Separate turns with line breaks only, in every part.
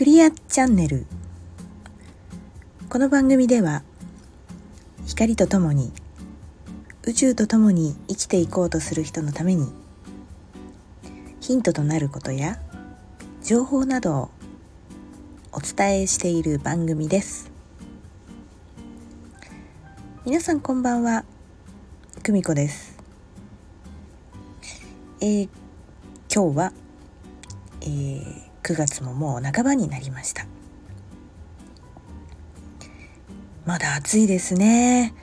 クリアチャンネル。この番組では光とともに宇宙とともに生きていこうとする人のためにヒントとなることや情報などをお伝えしている番組です。皆さんこんばんは久美子です。えー、今日は、えー、9月ももう半ばになりました。まだ暑いですね、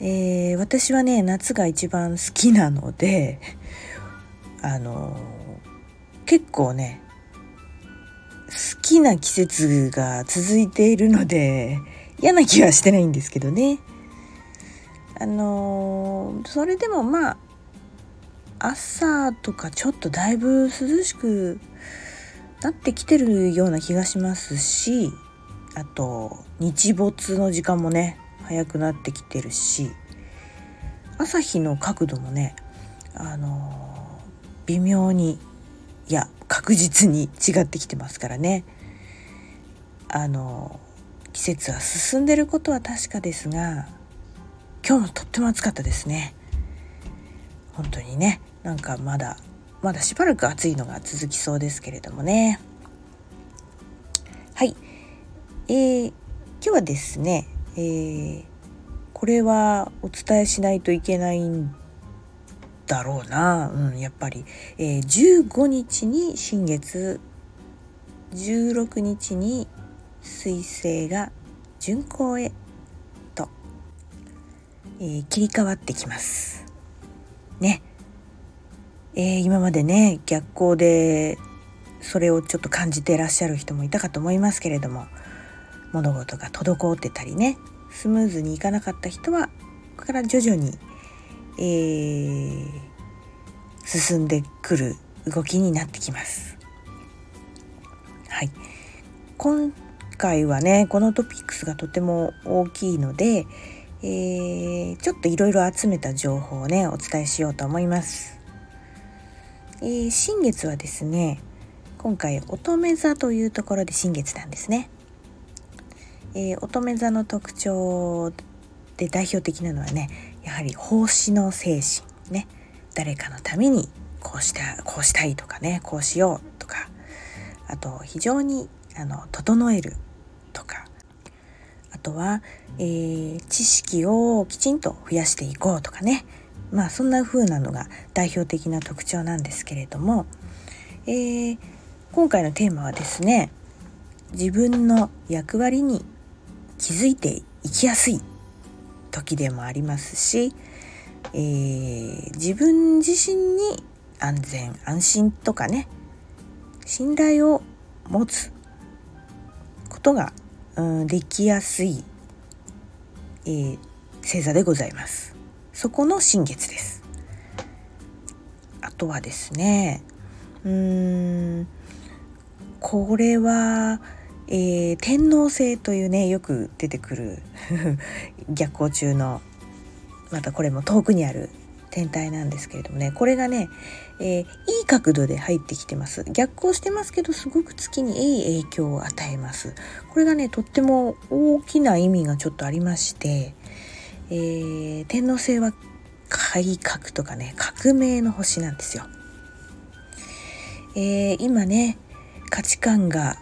えー、私はね夏が一番好きなので あの結構ね好きな季節が続いているので嫌な気はしてないんですけどね。あのそれでもまあ朝とかちょっとだいぶ涼しくなってきてるような気がしますしあと日没の時間もね早くなってきてるし朝日の角度もねあの微妙にいや確実に違ってきてますからね。あの季節は進んでることは確かですが今日もとっても暑かったですね。本当にね。なんかまだまだしばらく暑いのが続きそうですけれどもね。はい。えー、今日はですね、えー、これはお伝えしないといけないんだろうな、うん、やっぱり、えー、15日に新月16日に彗星が巡行へと、えー、切り替わってきます。ね。えー、今までね逆光でそれをちょっと感じてらっしゃる人もいたかと思いますけれども物事が滞ってたりねスムーズにいかなかった人はここから徐々に、えー、進んでくる動きになってきます。はい、今回はねこのトピックスがとても大きいので、えー、ちょっといろいろ集めた情報をねお伝えしようと思います。えー、新月はですね今回乙女座というところで新月なんですね、えー、乙女座の特徴で代表的なのはねやはり奉仕の精神ね。誰かのためにこうしたこうしたいとかねこうしようとか。あと非常にあの整えるとか。あとは、えー、知識をきちんと増やしていこうとかね。まあそんな風なのが代表的な特徴なんですけれども、えー、今回のテーマはですね自分の役割に気づいていきやすい時でもありますし、えー、自分自身に安全安心とかね信頼を持つことが、うん、できやすい、えー、星座でございます。そこの新月です。あとはですねうーんこれは、えー、天皇星というねよく出てくる 逆光中のまたこれも遠くにある天体なんですけれどもねこれがね、えー、いい角度で入ってきてます。逆行してますけどすごく月にいい影響を与えます。これがねとっても大きな意味がちょっとありましてえー、天王星は改革とかね革命の星なんですよ。えー、今ね価値観が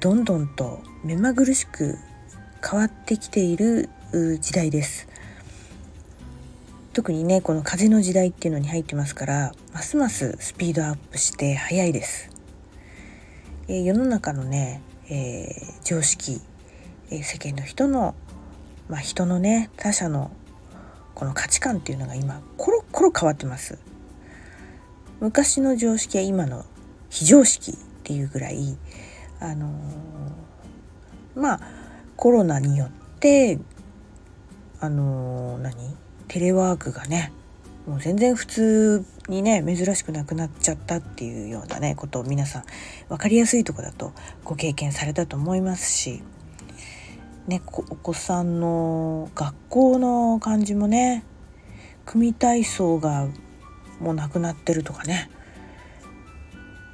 どんどんと目まぐるしく変わってきている時代です。特にねこの風の時代っていうのに入ってますからますますスピードアップして速いです。えー、世の中のね、えー、常識、えー、世間の人のまあ、人のね他者のこの価値観っていうのが今コロコロ変わってます。昔の常識は今の非常識っていうぐらいあのー、まあコロナによってあのー、何？テレワークがねもう全然普通にね珍しくなくなっちゃったっていうようなねことを皆さん分かりやすいとこだとご経験されたと思いますしね、お子さんの学校の感じもね組体操がもうなくなってるとかね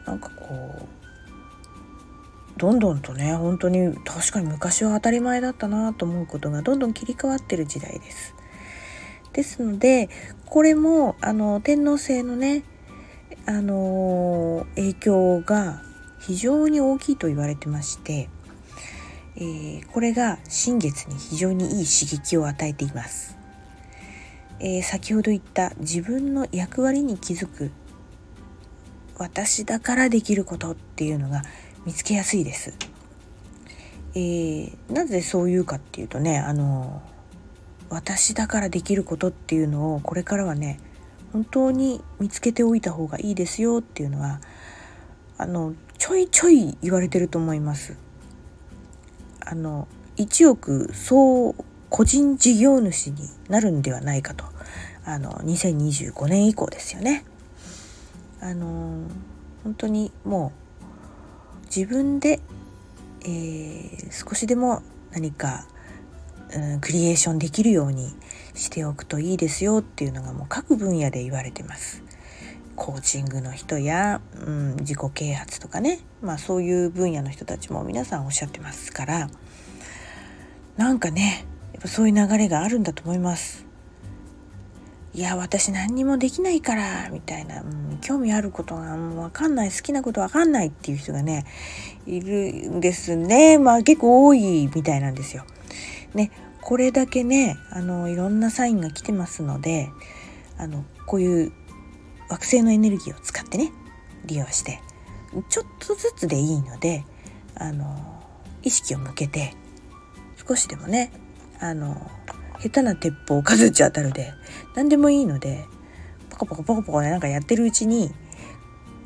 なんかこうどんどんとね本当に確かに昔は当たり前だったなと思うことがどんどん切り替わってる時代です。ですのでこれもあの天皇制のねあの影響が非常に大きいと言われてまして、えー、これが新月に非常にいい刺激を与えています。えー、先ほど言った自分の役割に気づく私だからできることっていうのが見つけやすいです。えー、なぜそう言うかっていうとねあの私だからできることっていうのをこれからはね本当に見つけておいた方がいいですよっていうのはあのちょいちょい言われてると思います。あの1億総個人事業主になるんではないかとあの2025年以降ですよね。あの本当にもう自分で、えー、少しでも何か、うん、クリエーションできるようにしておくといいですよっていうのがもう各分野で言われてます。コーチングの人や、うん、自己啓発とかね、まあ、そういう分野の人たちも皆さんおっしゃってますから。なんかねやっぱそういう流れがあるんだと思います。いや私何にもできないからみたいな、うん、興味あることが分かんない。好きなこと分かんないっていう人がねいるんですね。まあ結構多いみたいなんですよ。ねこれだけねあのいろんなサインが来てますのであのこういう惑星のエネルギーを使ってね利用してちょっとずつでいいのであの意識を向けて少しでもねあの下手な鉄砲数打ち当たるで何でもいいのでポコポコポコポコねなんかやってるうちに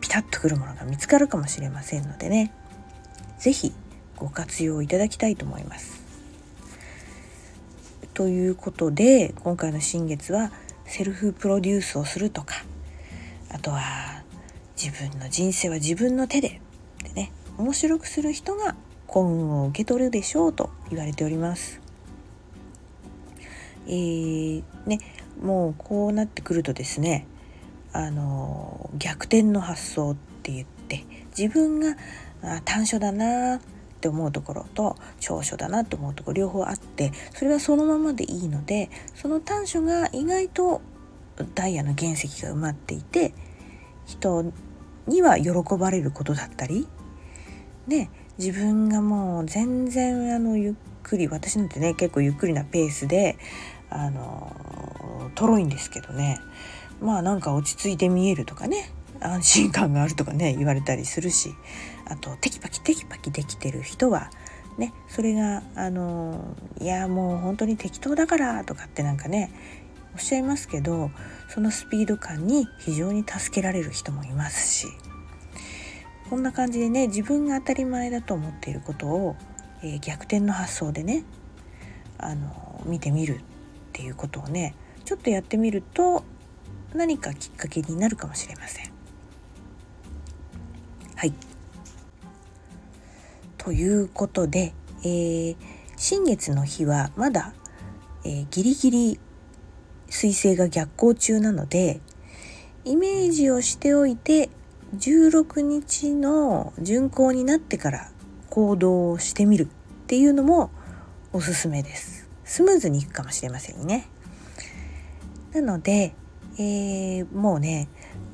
ピタッとくるものが見つかるかもしれませんのでね是非ご活用いただきたいと思います。ということで今回の新月はセルフプロデュースをするとかあとは自分の人生は自分の手ででね面白くする人が幸運を受け取るでしょうと言われております。えー、ねもうこうなってくるとですねあの逆転の発想って言って自分があ短所だなって思うところと長所だなって思うところ両方あってそれはそのままでいいのでその短所が意外とダイヤの原石が埋まっていて人には喜ばれることだったりね自分がもう全然あのゆっくり私なんてね結構ゆっくりなペースであのとろいんですけどね。まあなんか落ち着いて見えるとかね安心感があるとかね言われたりするしあとテキパキテキパキできてる人はねそれがあのいやもう本当に適当だからとかってなんかねおっしゃいますけどそのスピード感に非常に助けられる人もいますしこんな感じでね自分が当たり前だと思っていることを、えー、逆転の発想でねあの見てみるっていうことをねちょっとやってみると何かきっかけになるかもしれません。はいということで、えー、新月の日はまだ、えー、ギリギリ彗星が逆行中なのでイメージをしておいて16日の巡行になってから行動をしてみるっていうのもおすすめです。スムーズにいくかもしれませんね。なので、えー、もうね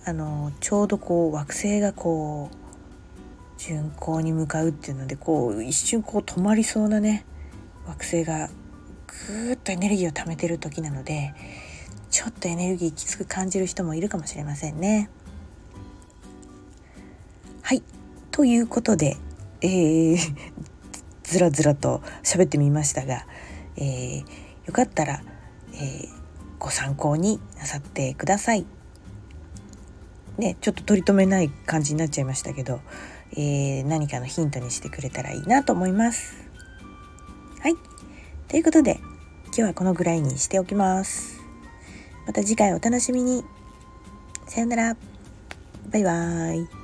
あのちょうどこう惑星がこう巡行に向かうっていうのでこう一瞬こう止まりそうなね惑星がぐーっとエネルギーを貯めてる時なのでちょっとエネルギーきつく感じる人もいるかもしれませんね。はいということで、えー、ずらずらと喋ってみましたがえー、よかったら、えー、ご参考になさってください。ね、ちょっと取り留めない感じになっちゃいましたけど、えー、何かのヒントにしてくれたらいいなと思います。はい。ということで、今日はこのぐらいにしておきます。また次回お楽しみに。さよなら。バイバーイ。